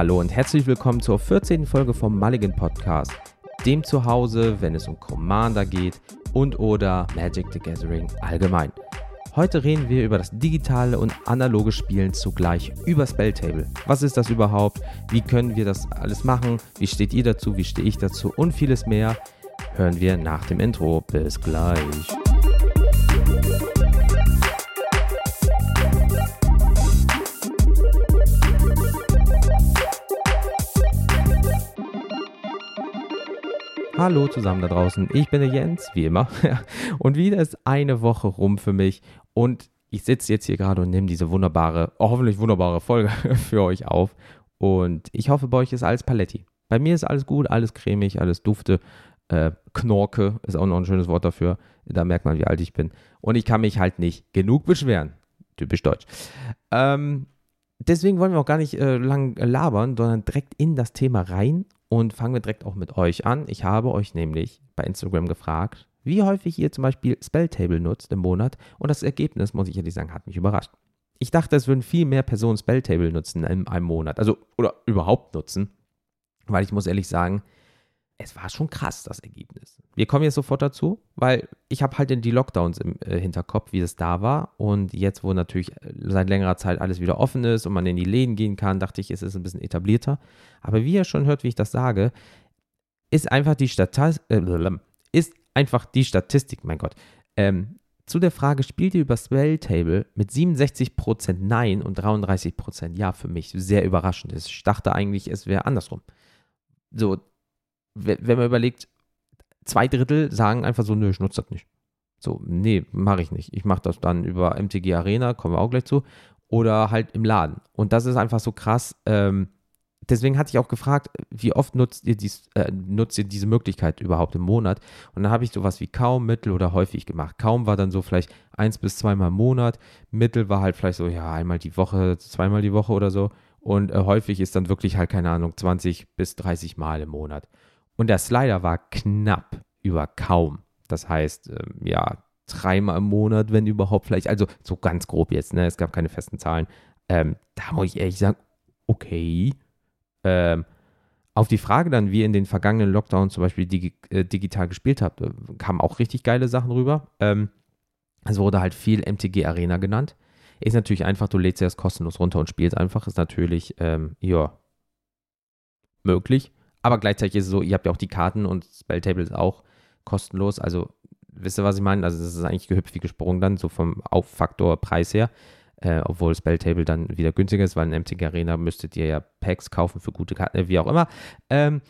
Hallo und herzlich willkommen zur 14. Folge vom Mulligan Podcast, dem Zuhause, wenn es um Commander geht und oder Magic the Gathering allgemein. Heute reden wir über das digitale und analoge Spielen zugleich über Spelltable. Was ist das überhaupt? Wie können wir das alles machen? Wie steht ihr dazu? Wie stehe ich dazu? Und vieles mehr hören wir nach dem Intro. Bis gleich. Hallo zusammen da draußen, ich bin der Jens, wie immer. Und wieder ist eine Woche rum für mich und ich sitze jetzt hier gerade und nehme diese wunderbare, oh, hoffentlich wunderbare Folge für euch auf. Und ich hoffe, bei euch ist alles Paletti. Bei mir ist alles gut, alles cremig, alles dufte. Äh, Knorke ist auch noch ein schönes Wort dafür. Da merkt man, wie alt ich bin. Und ich kann mich halt nicht genug beschweren. Typisch deutsch. Ähm, deswegen wollen wir auch gar nicht äh, lang labern, sondern direkt in das Thema rein und fangen wir direkt auch mit euch an. Ich habe euch nämlich bei Instagram gefragt, wie häufig ihr zum Beispiel Spelltable nutzt im Monat und das Ergebnis, muss ich ehrlich sagen, hat mich überrascht. Ich dachte, es würden viel mehr Personen Spelltable nutzen in einem Monat, also oder überhaupt nutzen, weil ich muss ehrlich sagen, es war schon krass, das Ergebnis. Wir kommen jetzt sofort dazu, weil ich habe halt die Lockdowns im äh, Hinterkopf, wie es da war. Und jetzt, wo natürlich äh, seit längerer Zeit alles wieder offen ist und man in die Läden gehen kann, dachte ich, es ist ein bisschen etablierter. Aber wie ihr schon hört, wie ich das sage, ist einfach die, Stati äh, ist einfach die Statistik, mein Gott. Ähm, zu der Frage, spielt ihr über Spelltable mit 67% Nein und 33% Ja für mich sehr überraschend ist. Ich dachte eigentlich, es wäre andersrum. So, wenn man überlegt, zwei Drittel sagen einfach so, nö, ich nutze das nicht. So, nee, mache ich nicht. Ich mache das dann über MTG Arena, kommen wir auch gleich zu, oder halt im Laden. Und das ist einfach so krass. Ähm, deswegen hatte ich auch gefragt, wie oft nutzt ihr, dies, äh, nutzt ihr diese Möglichkeit überhaupt im Monat? Und dann habe ich sowas wie kaum, mittel oder häufig gemacht. Kaum war dann so vielleicht eins bis zweimal im Monat. Mittel war halt vielleicht so, ja, einmal die Woche, zweimal die Woche oder so. Und äh, häufig ist dann wirklich halt, keine Ahnung, 20 bis 30 Mal im Monat. Und der Slider war knapp über kaum. Das heißt, ähm, ja, dreimal im Monat, wenn überhaupt vielleicht, also so ganz grob jetzt, ne? Es gab keine festen Zahlen. Ähm, da muss ich ehrlich sagen, okay. Ähm, auf die Frage dann, wie ihr in den vergangenen Lockdowns zum Beispiel digi äh, digital gespielt habt, äh, kamen auch richtig geile Sachen rüber. Ähm, es wurde halt viel MTG Arena genannt. Ist natürlich einfach, du lädst erst kostenlos runter und spielst einfach. Ist natürlich, ähm, ja, möglich. Aber gleichzeitig ist es so, ihr habt ja auch die Karten und Spelltable ist auch kostenlos. Also, wisst ihr, was ich meine? Also, das ist eigentlich gehüpft wie gesprungen dann, so vom Auffaktor Preis her. Äh, obwohl Spelltable dann wieder günstiger ist, weil in MTG Arena müsstet ihr ja Packs kaufen für gute Karten, äh, wie auch immer. Ähm,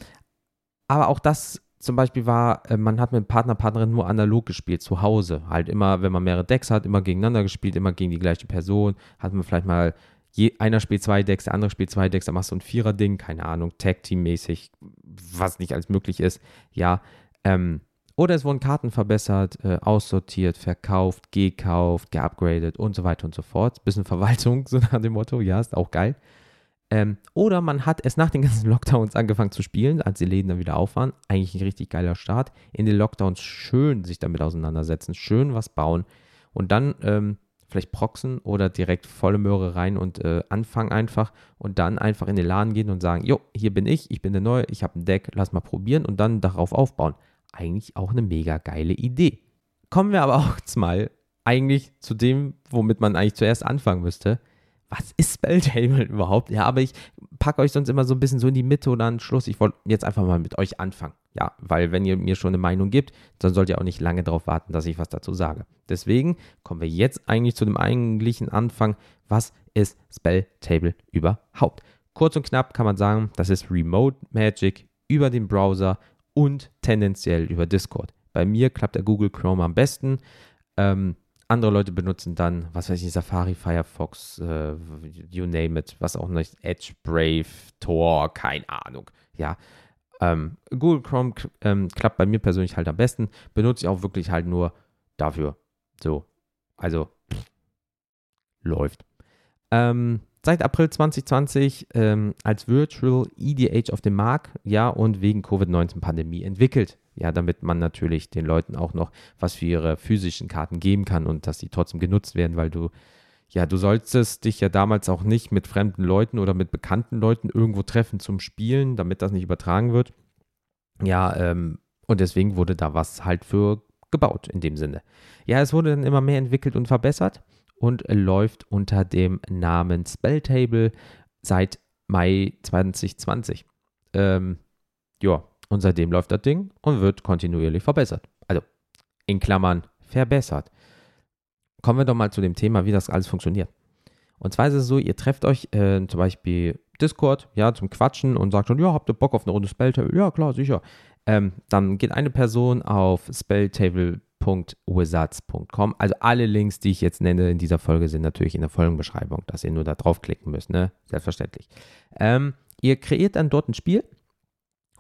aber auch das zum Beispiel war, äh, man hat mit Partner, Partnerin nur analog gespielt, zu Hause. Halt immer, wenn man mehrere Decks hat, immer gegeneinander gespielt, immer gegen die gleiche Person. Hat man vielleicht mal je, einer spielt zwei Decks, der andere spielt zwei Decks, dann machst du ein Vierer-Ding, keine Ahnung, Tag-Team-mäßig, was nicht alles möglich ist, ja. Ähm, oder es wurden Karten verbessert, äh, aussortiert, verkauft, gekauft, geupgradet und so weiter und so fort. Bisschen Verwaltung, so nach dem Motto, ja, ist auch geil. Ähm, oder man hat es nach den ganzen Lockdowns angefangen zu spielen, als die Läden dann wieder auf waren. Eigentlich ein richtig geiler Start. In den Lockdowns schön sich damit auseinandersetzen, schön was bauen und dann ähm, vielleicht proxen oder direkt volle Möhre rein und äh, anfangen einfach und dann einfach in den Laden gehen und sagen, jo, hier bin ich, ich bin der Neue, ich habe ein Deck, lass mal probieren und dann darauf aufbauen. Eigentlich auch eine mega geile Idee. Kommen wir aber auch jetzt mal eigentlich zu dem, womit man eigentlich zuerst anfangen müsste. Was ist Spelltable überhaupt? Ja, aber ich packe euch sonst immer so ein bisschen so in die Mitte oder an Schluss. Ich wollte jetzt einfach mal mit euch anfangen. Ja, weil wenn ihr mir schon eine Meinung gibt, dann sollt ihr auch nicht lange darauf warten, dass ich was dazu sage. Deswegen kommen wir jetzt eigentlich zu dem eigentlichen Anfang. Was ist Spelltable überhaupt? Kurz und knapp kann man sagen, das ist Remote Magic über den Browser und tendenziell über Discord. Bei mir klappt der Google Chrome am besten. Ähm, andere Leute benutzen dann, was weiß ich, Safari, Firefox, äh, you name it, was auch nicht, Edge, Brave, Tor, keine Ahnung. Ja, ähm, Google Chrome ähm, klappt bei mir persönlich halt am besten. Benutze ich auch wirklich halt nur dafür. So. Also, pff, läuft. Ähm, seit April 2020 ähm, als Virtual EDH auf dem Markt, ja, und wegen Covid-19-Pandemie entwickelt. Ja, damit man natürlich den Leuten auch noch was für ihre physischen Karten geben kann und dass sie trotzdem genutzt werden, weil du ja, du solltest dich ja damals auch nicht mit fremden Leuten oder mit bekannten Leuten irgendwo treffen zum Spielen, damit das nicht übertragen wird. Ja, ähm, und deswegen wurde da was halt für gebaut in dem Sinne. Ja, es wurde dann immer mehr entwickelt und verbessert und läuft unter dem Namen Spelltable seit Mai 2020. Ähm, ja, und seitdem läuft das Ding und wird kontinuierlich verbessert. Also in Klammern verbessert. Kommen wir doch mal zu dem Thema, wie das alles funktioniert. Und zwar ist es so, ihr trefft euch äh, zum Beispiel Discord, ja, zum Quatschen und sagt schon, ja, habt ihr Bock auf eine Runde Spelltable? Ja, klar, sicher. Ähm, dann geht eine Person auf spelltable.wizards.com. Also alle Links, die ich jetzt nenne in dieser Folge, sind natürlich in der Folgenbeschreibung, dass ihr nur da draufklicken müsst, ne? Selbstverständlich. Ähm, ihr kreiert dann dort ein Spiel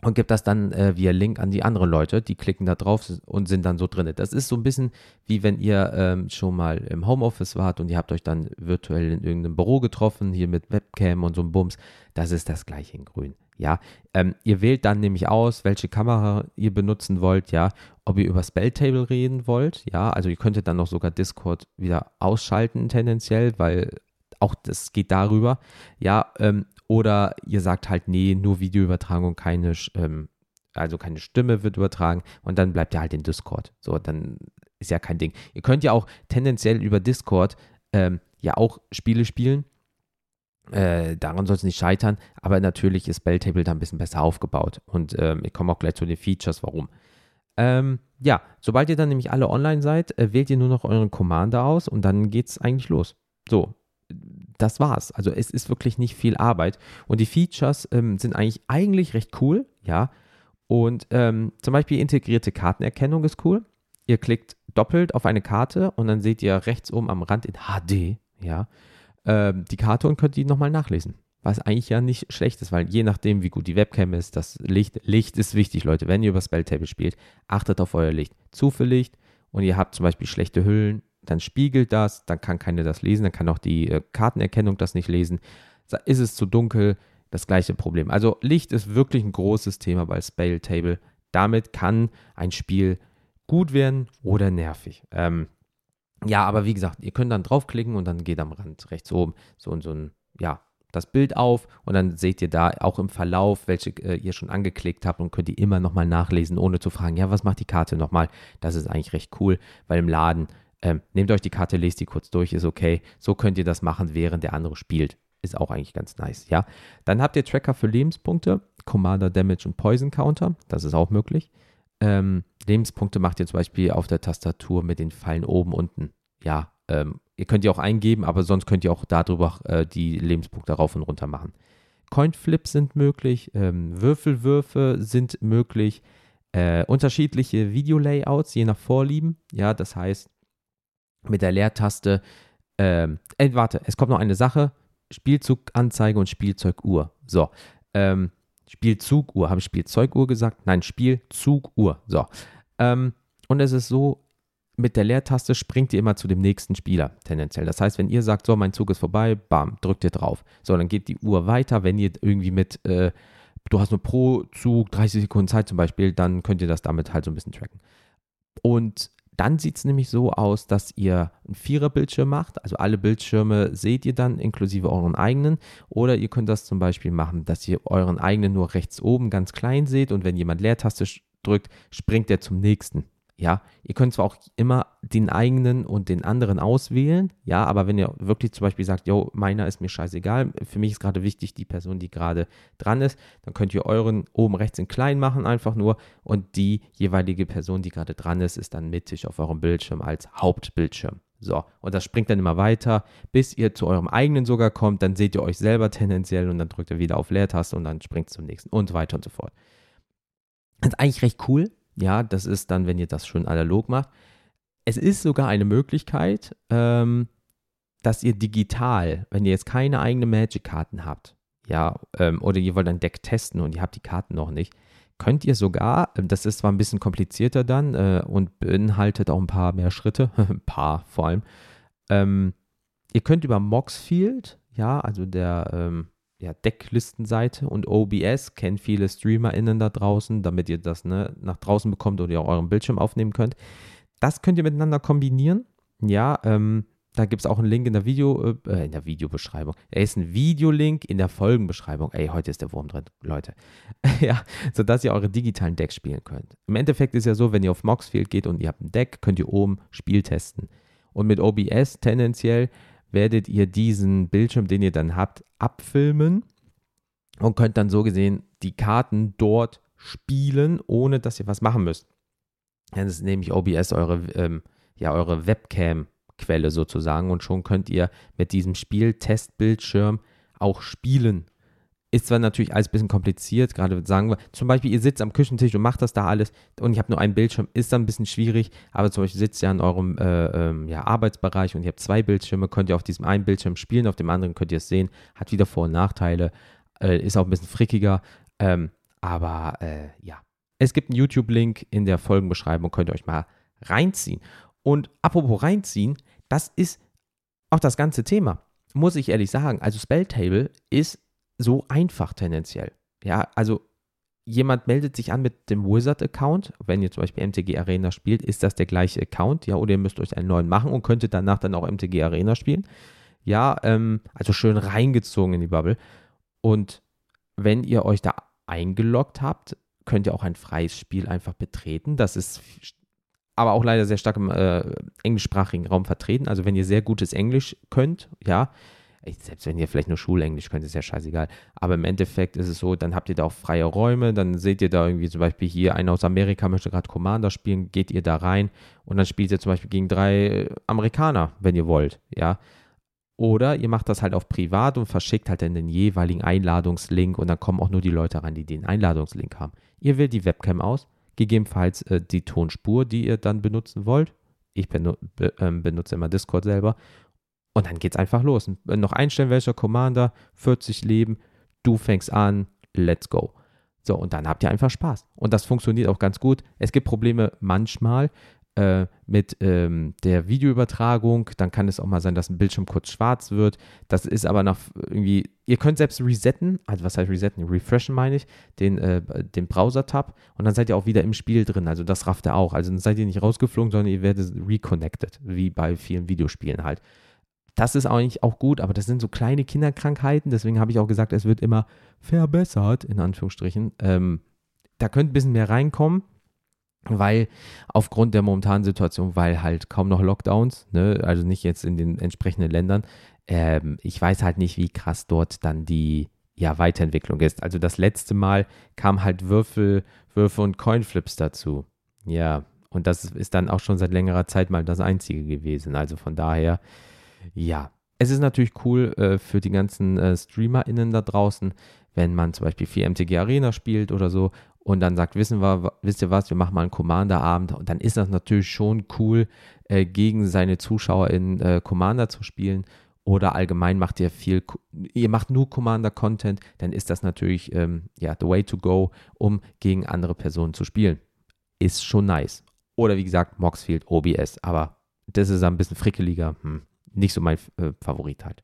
und gibt das dann äh, via Link an die anderen Leute. Die klicken da drauf und sind dann so drin. Das ist so ein bisschen wie wenn ihr ähm, schon mal im Homeoffice wart und ihr habt euch dann virtuell in irgendeinem Büro getroffen, hier mit Webcam und so einem Bums. Das ist das gleiche in grün. Ja, ähm, ihr wählt dann nämlich aus, welche Kamera ihr benutzen wollt, ja, ob ihr über Spelltable reden wollt, ja, also ihr könntet dann noch sogar Discord wieder ausschalten tendenziell, weil auch das geht darüber, ja, ähm, oder ihr sagt halt, nee, nur Videoübertragung, keine, ähm, also keine Stimme wird übertragen und dann bleibt ihr halt in Discord. So, dann ist ja kein Ding. Ihr könnt ja auch tendenziell über Discord ähm, ja auch Spiele spielen. Äh, daran soll es nicht scheitern, aber natürlich ist Belltable da ein bisschen besser aufgebaut. Und ähm, ich komme auch gleich zu den Features, warum. Ähm, ja, sobald ihr dann nämlich alle online seid, äh, wählt ihr nur noch euren Commander aus und dann geht es eigentlich los. So, das war's. Also es ist wirklich nicht viel Arbeit. Und die Features ähm, sind eigentlich, eigentlich recht cool, ja. Und ähm, zum Beispiel integrierte Kartenerkennung ist cool. Ihr klickt doppelt auf eine Karte und dann seht ihr rechts oben am Rand in HD, ja, ähm, die Karte und könnt die nochmal nachlesen. Was eigentlich ja nicht schlecht ist, weil je nachdem, wie gut die Webcam ist, das Licht, Licht ist wichtig, Leute. Wenn ihr über Spelltable spielt, achtet auf euer Licht. Zu viel Licht und ihr habt zum Beispiel schlechte Hüllen, dann spiegelt das, dann kann keiner das lesen, dann kann auch die äh, Kartenerkennung das nicht lesen. Ist es zu dunkel, das gleiche Problem. Also Licht ist wirklich ein großes Thema bei Spell Table. Damit kann ein Spiel gut werden oder nervig. Ähm, ja, aber wie gesagt, ihr könnt dann draufklicken und dann geht am Rand rechts oben so, so ein, ja, das Bild auf und dann seht ihr da auch im Verlauf, welche äh, ihr schon angeklickt habt und könnt die immer nochmal nachlesen, ohne zu fragen, ja, was macht die Karte nochmal? Das ist eigentlich recht cool, weil im Laden ähm, nehmt euch die Karte, lest die kurz durch, ist okay. So könnt ihr das machen, während der andere spielt. Ist auch eigentlich ganz nice, ja. Dann habt ihr Tracker für Lebenspunkte, Commander Damage und Poison Counter. Das ist auch möglich. Ähm, Lebenspunkte macht ihr zum Beispiel auf der Tastatur mit den Pfeilen oben, unten. Ja, ähm, ihr könnt die auch eingeben, aber sonst könnt ihr auch darüber äh, die Lebenspunkte rauf und runter machen. Coinflips sind möglich, ähm, Würfelwürfe sind möglich, äh, unterschiedliche Videolayouts, je nach Vorlieben. Ja, das heißt, mit der Leertaste. Ähm, äh, warte, es kommt noch eine Sache. Spielzuganzeige und Spielzeuguhr. So. Ähm, Spielzuguhr. Habe ich Spielzeuguhr gesagt? Nein, Spielzuguhr. So. Ähm, und es ist so, mit der Leertaste springt ihr immer zu dem nächsten Spieler, tendenziell. Das heißt, wenn ihr sagt, so, mein Zug ist vorbei, bam, drückt ihr drauf. So, dann geht die Uhr weiter. Wenn ihr irgendwie mit, äh, du hast nur pro Zug 30 Sekunden Zeit zum Beispiel, dann könnt ihr das damit halt so ein bisschen tracken. Und dann sieht es nämlich so aus, dass ihr einen Vierer-Bildschirm macht. Also alle Bildschirme seht ihr dann inklusive euren eigenen. Oder ihr könnt das zum Beispiel machen, dass ihr euren eigenen nur rechts oben ganz klein seht und wenn jemand Leertaste drückt, springt er zum nächsten. Ja, ihr könnt zwar auch immer den eigenen und den anderen auswählen, ja, aber wenn ihr wirklich zum Beispiel sagt, yo, meiner ist mir scheißegal, für mich ist gerade wichtig die Person, die gerade dran ist, dann könnt ihr euren oben rechts in klein machen einfach nur und die jeweilige Person, die gerade dran ist, ist dann mittig auf eurem Bildschirm als Hauptbildschirm. So, und das springt dann immer weiter, bis ihr zu eurem eigenen sogar kommt, dann seht ihr euch selber tendenziell und dann drückt ihr wieder auf Leertaste und dann springt zum nächsten und so weiter und so fort. Das ist eigentlich recht cool, ja, das ist dann, wenn ihr das schon analog macht. Es ist sogar eine Möglichkeit, ähm, dass ihr digital, wenn ihr jetzt keine eigenen Magic-Karten habt, ja, ähm, oder ihr wollt ein Deck testen und ihr habt die Karten noch nicht, könnt ihr sogar, ähm, das ist zwar ein bisschen komplizierter dann äh, und beinhaltet auch ein paar mehr Schritte, ein paar vor allem, ähm, ihr könnt über Moxfield, ja, also der, ähm, ja, Decklistenseite und OBS kennt viele StreamerInnen da draußen, damit ihr das ne, nach draußen bekommt oder ihr euren Bildschirm aufnehmen könnt. Das könnt ihr miteinander kombinieren. Ja, ähm, Da gibt es auch einen Link in der Video, äh, in der Videobeschreibung. Da ist ein Videolink in der Folgenbeschreibung. Ey, heute ist der Wurm drin, Leute. ja, sodass ihr eure digitalen Decks spielen könnt. Im Endeffekt ist ja so, wenn ihr auf Moxfield geht und ihr habt ein Deck, könnt ihr oben Spiel testen. Und mit OBS tendenziell werdet ihr diesen Bildschirm, den ihr dann habt, abfilmen und könnt dann so gesehen die Karten dort spielen, ohne dass ihr was machen müsst. Das ist nämlich OBS eure, ähm, ja, eure Webcam-Quelle sozusagen und schon könnt ihr mit diesem Spiel-Testbildschirm auch spielen. Ist zwar natürlich alles ein bisschen kompliziert, gerade sagen wir, zum Beispiel, ihr sitzt am Küchentisch und macht das da alles und ich habe nur einen Bildschirm, ist dann ein bisschen schwierig, aber zum Beispiel sitzt ihr an eurem äh, ähm, ja, Arbeitsbereich und ihr habt zwei Bildschirme, könnt ihr auf diesem einen Bildschirm spielen, auf dem anderen könnt ihr es sehen, hat wieder Vor- und Nachteile, äh, ist auch ein bisschen frickiger, ähm, aber äh, ja, es gibt einen YouTube-Link in der Folgenbeschreibung, könnt ihr euch mal reinziehen. Und apropos reinziehen, das ist auch das ganze Thema. Muss ich ehrlich sagen. Also Spelltable ist so einfach tendenziell. Ja, also jemand meldet sich an mit dem Wizard-Account. Wenn ihr zum Beispiel MTG Arena spielt, ist das der gleiche Account. Ja, oder ihr müsst euch einen neuen machen und könntet danach dann auch MTG Arena spielen. Ja, ähm, also schön reingezogen in die Bubble. Und wenn ihr euch da eingeloggt habt, könnt ihr auch ein freies Spiel einfach betreten. Das ist aber auch leider sehr stark im äh, englischsprachigen Raum vertreten. Also wenn ihr sehr gutes Englisch könnt, ja, selbst wenn ihr vielleicht nur Schulenglisch könnt, ist ja scheißegal. Aber im Endeffekt ist es so, dann habt ihr da auch freie Räume, dann seht ihr da irgendwie zum Beispiel hier einer aus Amerika möchte gerade Commander spielen, geht ihr da rein und dann spielt ihr zum Beispiel gegen drei Amerikaner, wenn ihr wollt, ja. Oder ihr macht das halt auf privat und verschickt halt dann den jeweiligen Einladungslink und dann kommen auch nur die Leute rein, die den Einladungslink haben. Ihr wählt die Webcam aus, gegebenenfalls äh, die Tonspur, die ihr dann benutzen wollt. Ich benu be äh, benutze immer Discord selber. Und dann geht's einfach los. Noch einstellen, welcher Commander, 40 Leben, du fängst an, let's go. So, und dann habt ihr einfach Spaß. Und das funktioniert auch ganz gut. Es gibt Probleme manchmal, äh, mit ähm, der Videoübertragung. Dann kann es auch mal sein, dass ein Bildschirm kurz schwarz wird. Das ist aber noch irgendwie, ihr könnt selbst resetten, also was heißt resetten? Refreshen meine ich, den, äh, den Browser-Tab und dann seid ihr auch wieder im Spiel drin. Also das rafft er auch. Also dann seid ihr nicht rausgeflogen, sondern ihr werdet reconnected, wie bei vielen Videospielen halt. Das ist eigentlich auch gut, aber das sind so kleine Kinderkrankheiten. Deswegen habe ich auch gesagt, es wird immer verbessert, in Anführungsstrichen. Ähm, da könnte ein bisschen mehr reinkommen weil aufgrund der momentanen Situation, weil halt kaum noch Lockdowns, ne, also nicht jetzt in den entsprechenden Ländern, ähm, ich weiß halt nicht, wie krass dort dann die ja, Weiterentwicklung ist. Also das letzte Mal kam halt Würfel, Würfel und Coinflips dazu. Ja, und das ist dann auch schon seit längerer Zeit mal das einzige gewesen. Also von daher, ja. Es ist natürlich cool äh, für die ganzen äh, StreamerInnen da draußen, wenn man zum Beispiel 4 MTG Arena spielt oder so und dann sagt, wissen wir, wisst ihr was, wir machen mal einen Commander-Abend und dann ist das natürlich schon cool, äh, gegen seine Zuschauer in äh, Commander zu spielen oder allgemein macht ihr viel, ihr macht nur Commander-Content, dann ist das natürlich ähm, ja, the way to go, um gegen andere Personen zu spielen. Ist schon nice. Oder wie gesagt, Moxfield, OBS, aber das ist ein bisschen frickeliger, hm, nicht so mein äh, Favorit halt.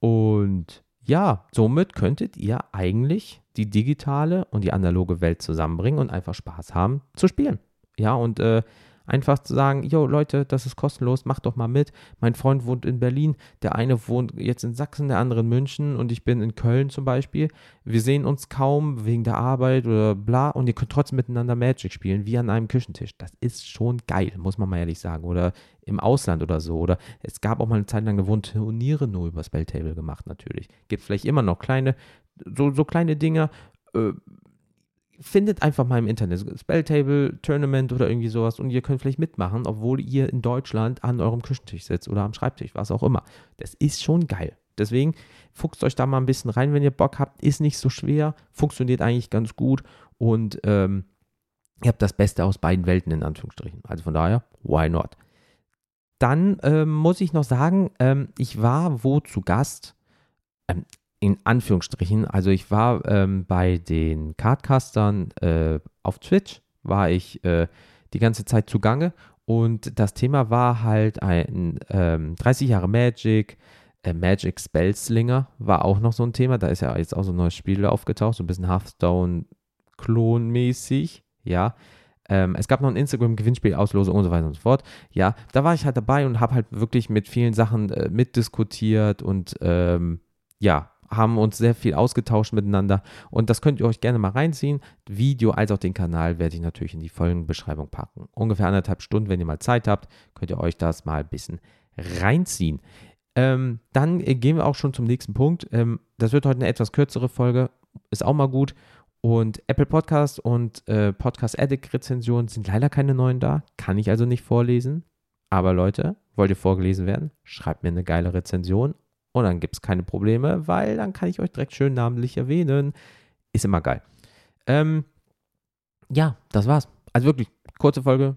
Und ja, somit könntet ihr eigentlich die digitale und die analoge Welt zusammenbringen und einfach Spaß haben zu spielen. Ja, und äh, einfach zu sagen, jo Leute, das ist kostenlos, macht doch mal mit. Mein Freund wohnt in Berlin, der eine wohnt jetzt in Sachsen, der andere in München und ich bin in Köln zum Beispiel. Wir sehen uns kaum wegen der Arbeit oder bla und ihr könnt trotzdem miteinander Magic spielen, wie an einem Küchentisch. Das ist schon geil, muss man mal ehrlich sagen. Oder im Ausland oder so. Oder es gab auch mal eine Zeit lang, da Turniere nur über Spelltable gemacht, natürlich. Gibt vielleicht immer noch kleine, so, so kleine Dinger. Findet einfach mal im Internet Spelltable, Tournament oder irgendwie sowas und ihr könnt vielleicht mitmachen, obwohl ihr in Deutschland an eurem Küchentisch sitzt oder am Schreibtisch, was auch immer. Das ist schon geil. Deswegen fuchst euch da mal ein bisschen rein, wenn ihr Bock habt. Ist nicht so schwer, funktioniert eigentlich ganz gut und ähm, ihr habt das Beste aus beiden Welten in Anführungsstrichen. Also von daher, why not? Dann ähm, muss ich noch sagen, ähm, ich war wo zu Gast. In Anführungsstrichen. Also ich war ähm, bei den Cardcastern äh, auf Twitch, war ich äh, die ganze Zeit zugange und das Thema war halt ein ähm, 30 Jahre Magic, äh, Magic Spellslinger war auch noch so ein Thema. Da ist ja jetzt auch so ein neues Spiel aufgetaucht, so ein bisschen Hearthstone-Klon-mäßig, ja. Ähm, es gab noch ein Instagram-Gewinnspiel, Auslose und so weiter und so fort. Ja, da war ich halt dabei und habe halt wirklich mit vielen Sachen äh, mitdiskutiert und ähm, ja, haben uns sehr viel ausgetauscht miteinander und das könnt ihr euch gerne mal reinziehen. Video als auch den Kanal werde ich natürlich in die Folgenbeschreibung packen. Ungefähr anderthalb Stunden, wenn ihr mal Zeit habt, könnt ihr euch das mal ein bisschen reinziehen. Ähm, dann äh, gehen wir auch schon zum nächsten Punkt. Ähm, das wird heute eine etwas kürzere Folge, ist auch mal gut. Und Apple Podcast und äh, Podcast Addict Rezensionen sind leider keine neuen da, kann ich also nicht vorlesen. Aber Leute, wollt ihr vorgelesen werden? Schreibt mir eine geile Rezension und dann gibt es keine Probleme, weil dann kann ich euch direkt schön namentlich erwähnen. Ist immer geil. Ähm, ja, das war's. Also wirklich, kurze Folge.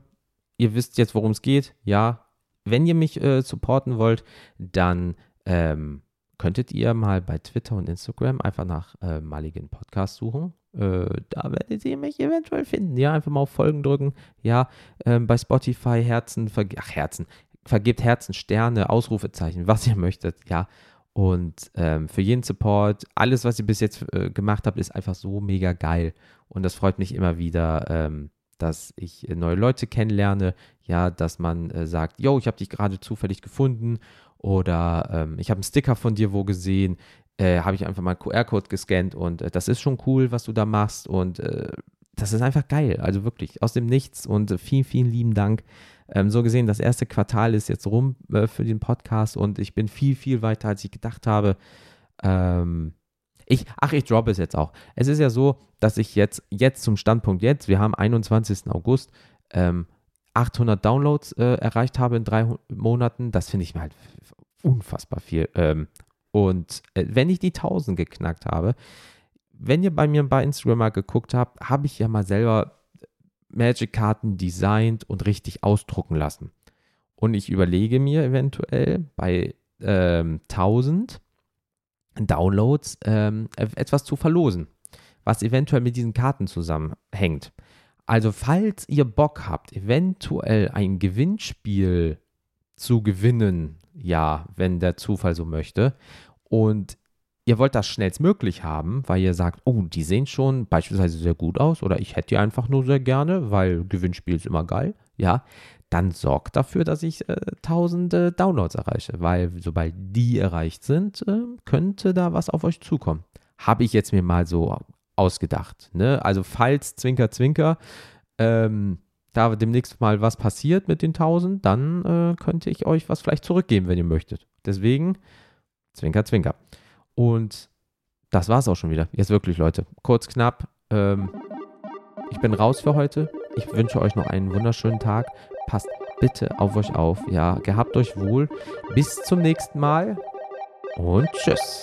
Ihr wisst jetzt, worum es geht. Ja, wenn ihr mich äh, supporten wollt, dann ähm, könntet ihr mal bei Twitter und Instagram einfach nach äh, Maligen Podcast suchen. Äh, da werdet ihr mich eventuell finden. Ja, einfach mal auf Folgen drücken. Ja, ähm, bei Spotify Herzen, ach Herzen, vergebt Herzen, Sterne, Ausrufezeichen, was ihr möchtet, ja. Und ähm, für jeden Support, alles, was ihr bis jetzt äh, gemacht habt, ist einfach so mega geil. Und das freut mich immer wieder, ähm, dass ich äh, neue Leute kennenlerne. Ja, dass man äh, sagt, yo, ich habe dich gerade zufällig gefunden. Oder ähm, ich habe einen Sticker von dir wo gesehen. Äh, habe ich einfach mal einen QR-Code gescannt. Und äh, das ist schon cool, was du da machst. Und äh, das ist einfach geil. Also wirklich aus dem Nichts. Und vielen, vielen lieben Dank. Ähm, so gesehen, das erste Quartal ist jetzt rum äh, für den Podcast und ich bin viel, viel weiter, als ich gedacht habe. Ähm, ich, ach, ich droppe es jetzt auch. Es ist ja so, dass ich jetzt, jetzt zum Standpunkt jetzt, wir haben 21. August, ähm, 800 Downloads äh, erreicht habe in drei Monaten. Das finde ich mir halt unfassbar viel. Ähm, und äh, wenn ich die 1000 geknackt habe, wenn ihr bei mir bei Instagram mal geguckt habt, habe ich ja mal selber Magic-Karten designt und richtig ausdrucken lassen. Und ich überlege mir eventuell bei ähm, 1000 Downloads ähm, etwas zu verlosen, was eventuell mit diesen Karten zusammenhängt. Also falls ihr Bock habt, eventuell ein Gewinnspiel zu gewinnen, ja, wenn der Zufall so möchte, und ihr wollt das schnellstmöglich haben, weil ihr sagt, oh, die sehen schon beispielsweise sehr gut aus oder ich hätte die einfach nur sehr gerne, weil Gewinnspiel ist immer geil, ja, dann sorgt dafür, dass ich äh, tausende Downloads erreiche, weil sobald die erreicht sind, äh, könnte da was auf euch zukommen. Habe ich jetzt mir mal so ausgedacht. Ne? Also falls Zwinker Zwinker ähm, da demnächst mal was passiert mit den 1000, dann äh, könnte ich euch was vielleicht zurückgeben, wenn ihr möchtet. Deswegen Zwinker Zwinker. Und das war es auch schon wieder. Jetzt wirklich, Leute. Kurz, knapp. Ähm, ich bin raus für heute. Ich wünsche euch noch einen wunderschönen Tag. Passt bitte auf euch auf. Ja, gehabt euch wohl. Bis zum nächsten Mal und tschüss.